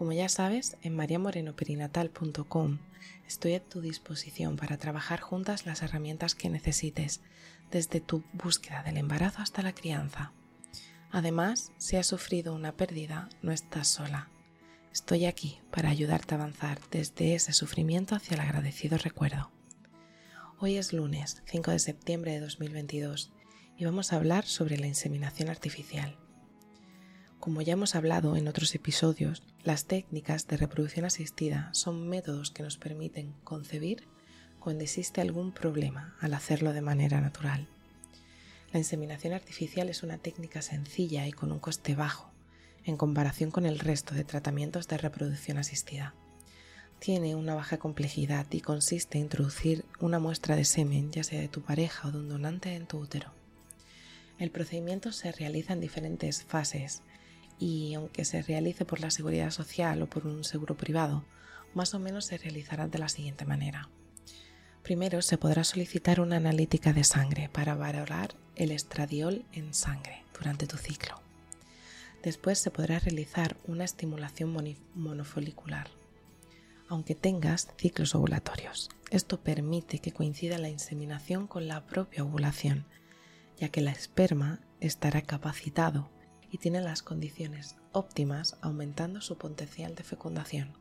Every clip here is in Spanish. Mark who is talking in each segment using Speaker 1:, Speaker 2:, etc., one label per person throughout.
Speaker 1: Como ya sabes, en mariamorenoperinatal.com estoy a tu disposición para trabajar juntas las herramientas que necesites, desde tu búsqueda del embarazo hasta la crianza. Además, si has sufrido una pérdida, no estás sola. Estoy aquí para ayudarte a avanzar desde ese sufrimiento hacia el agradecido recuerdo. Hoy es lunes 5 de septiembre de 2022 y vamos a hablar sobre la inseminación artificial. Como ya hemos hablado en otros episodios, las técnicas de reproducción asistida son métodos que nos permiten concebir cuando existe algún problema al hacerlo de manera natural. La inseminación artificial es una técnica sencilla y con un coste bajo en comparación con el resto de tratamientos de reproducción asistida. Tiene una baja complejidad y consiste en introducir una muestra de semen, ya sea de tu pareja o de un donante, en tu útero. El procedimiento se realiza en diferentes fases y aunque se realice por la seguridad social o por un seguro privado, más o menos se realizará de la siguiente manera. Primero se podrá solicitar una analítica de sangre para valorar el estradiol en sangre durante tu ciclo. Después se podrá realizar una estimulación monofolicular, aunque tengas ciclos ovulatorios. Esto permite que coincida la inseminación con la propia ovulación, ya que la esperma estará capacitado y tiene las condiciones óptimas aumentando su potencial de fecundación.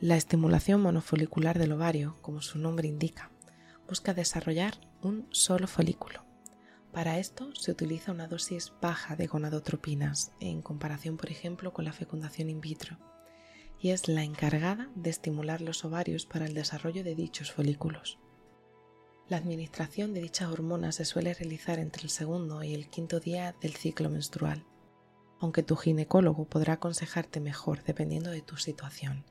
Speaker 1: La estimulación monofolicular del ovario, como su nombre indica, busca desarrollar un solo folículo. Para esto se utiliza una dosis baja de gonadotropinas en comparación, por ejemplo, con la fecundación in vitro, y es la encargada de estimular los ovarios para el desarrollo de dichos folículos. La administración de dicha hormona se suele realizar entre el segundo y el quinto día del ciclo menstrual, aunque tu ginecólogo podrá aconsejarte mejor dependiendo de tu situación,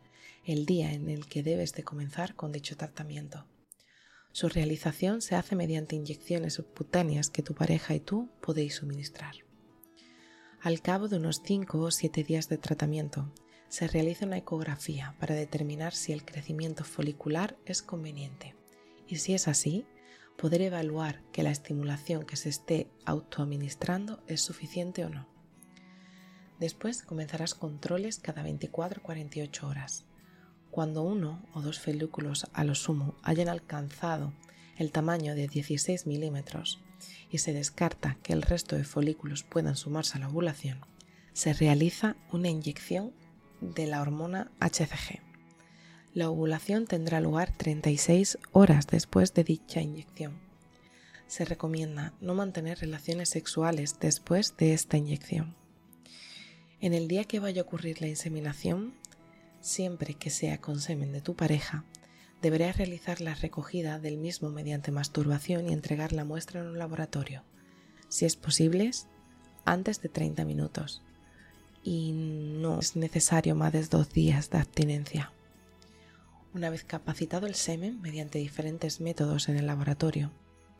Speaker 1: el día en el que debes de comenzar con dicho tratamiento. Su realización se hace mediante inyecciones subcutáneas que tu pareja y tú podéis suministrar. Al cabo de unos 5 o 7 días de tratamiento, se realiza una ecografía para determinar si el crecimiento folicular es conveniente y si es así, poder evaluar que la estimulación que se esté autoadministrando es suficiente o no. Después comenzarás controles cada 24-48 horas. Cuando uno o dos folículos a lo sumo hayan alcanzado el tamaño de 16 milímetros y se descarta que el resto de folículos puedan sumarse a la ovulación, se realiza una inyección de la hormona HCG. La ovulación tendrá lugar 36 horas después de dicha inyección. Se recomienda no mantener relaciones sexuales después de esta inyección. En el día que vaya a ocurrir la inseminación, siempre que sea con semen de tu pareja, deberás realizar la recogida del mismo mediante masturbación y entregar la muestra en un laboratorio, si es posible, antes de 30 minutos. Y no es necesario más de dos días de abstinencia. Una vez capacitado el semen mediante diferentes métodos en el laboratorio,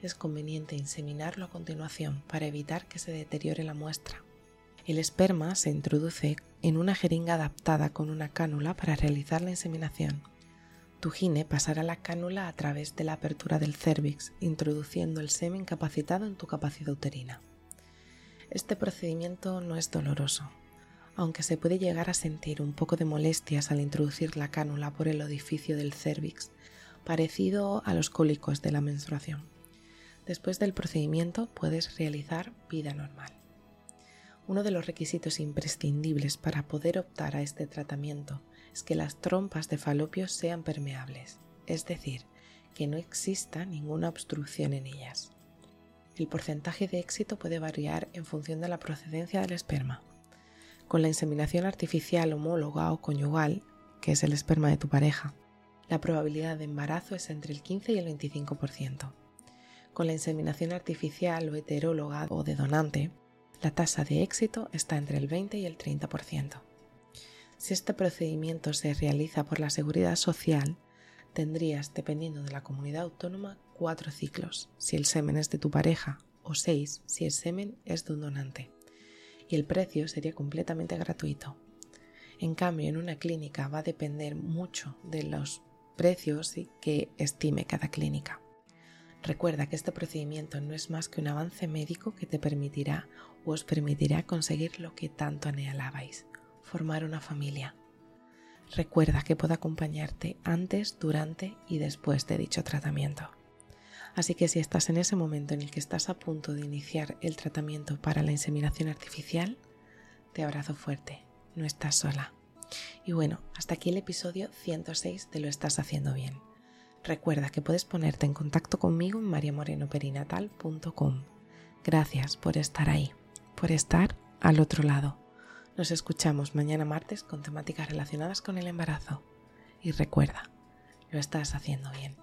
Speaker 1: es conveniente inseminarlo a continuación para evitar que se deteriore la muestra. El esperma se introduce en una jeringa adaptada con una cánula para realizar la inseminación. Tu gine pasará la cánula a través de la apertura del cervix, introduciendo el semen capacitado en tu capacidad uterina. Este procedimiento no es doloroso, aunque se puede llegar a sentir un poco de molestias al introducir la cánula por el orificio del cervix, parecido a los cólicos de la menstruación. Después del procedimiento puedes realizar vida normal. Uno de los requisitos imprescindibles para poder optar a este tratamiento es que las trompas de falopio sean permeables, es decir, que no exista ninguna obstrucción en ellas. El porcentaje de éxito puede variar en función de la procedencia del esperma. Con la inseminación artificial homóloga o conyugal, que es el esperma de tu pareja, la probabilidad de embarazo es entre el 15 y el 25%. Con la inseminación artificial o heteróloga o de donante, la tasa de éxito está entre el 20 y el 30%. Si este procedimiento se realiza por la seguridad social, tendrías, dependiendo de la comunidad autónoma, cuatro ciclos, si el semen es de tu pareja, o seis, si el semen es de un donante. Y el precio sería completamente gratuito. En cambio, en una clínica va a depender mucho de los precios que estime cada clínica. Recuerda que este procedimiento no es más que un avance médico que te permitirá o os permitirá conseguir lo que tanto anhelabais, formar una familia. Recuerda que puedo acompañarte antes, durante y después de dicho tratamiento. Así que si estás en ese momento en el que estás a punto de iniciar el tratamiento para la inseminación artificial, te abrazo fuerte, no estás sola. Y bueno, hasta aquí el episodio 106 de Lo estás haciendo bien. Recuerda que puedes ponerte en contacto conmigo en mariamorenoperinatal.com. Gracias por estar ahí, por estar al otro lado. Nos escuchamos mañana martes con temáticas relacionadas con el embarazo. Y recuerda, lo estás haciendo bien.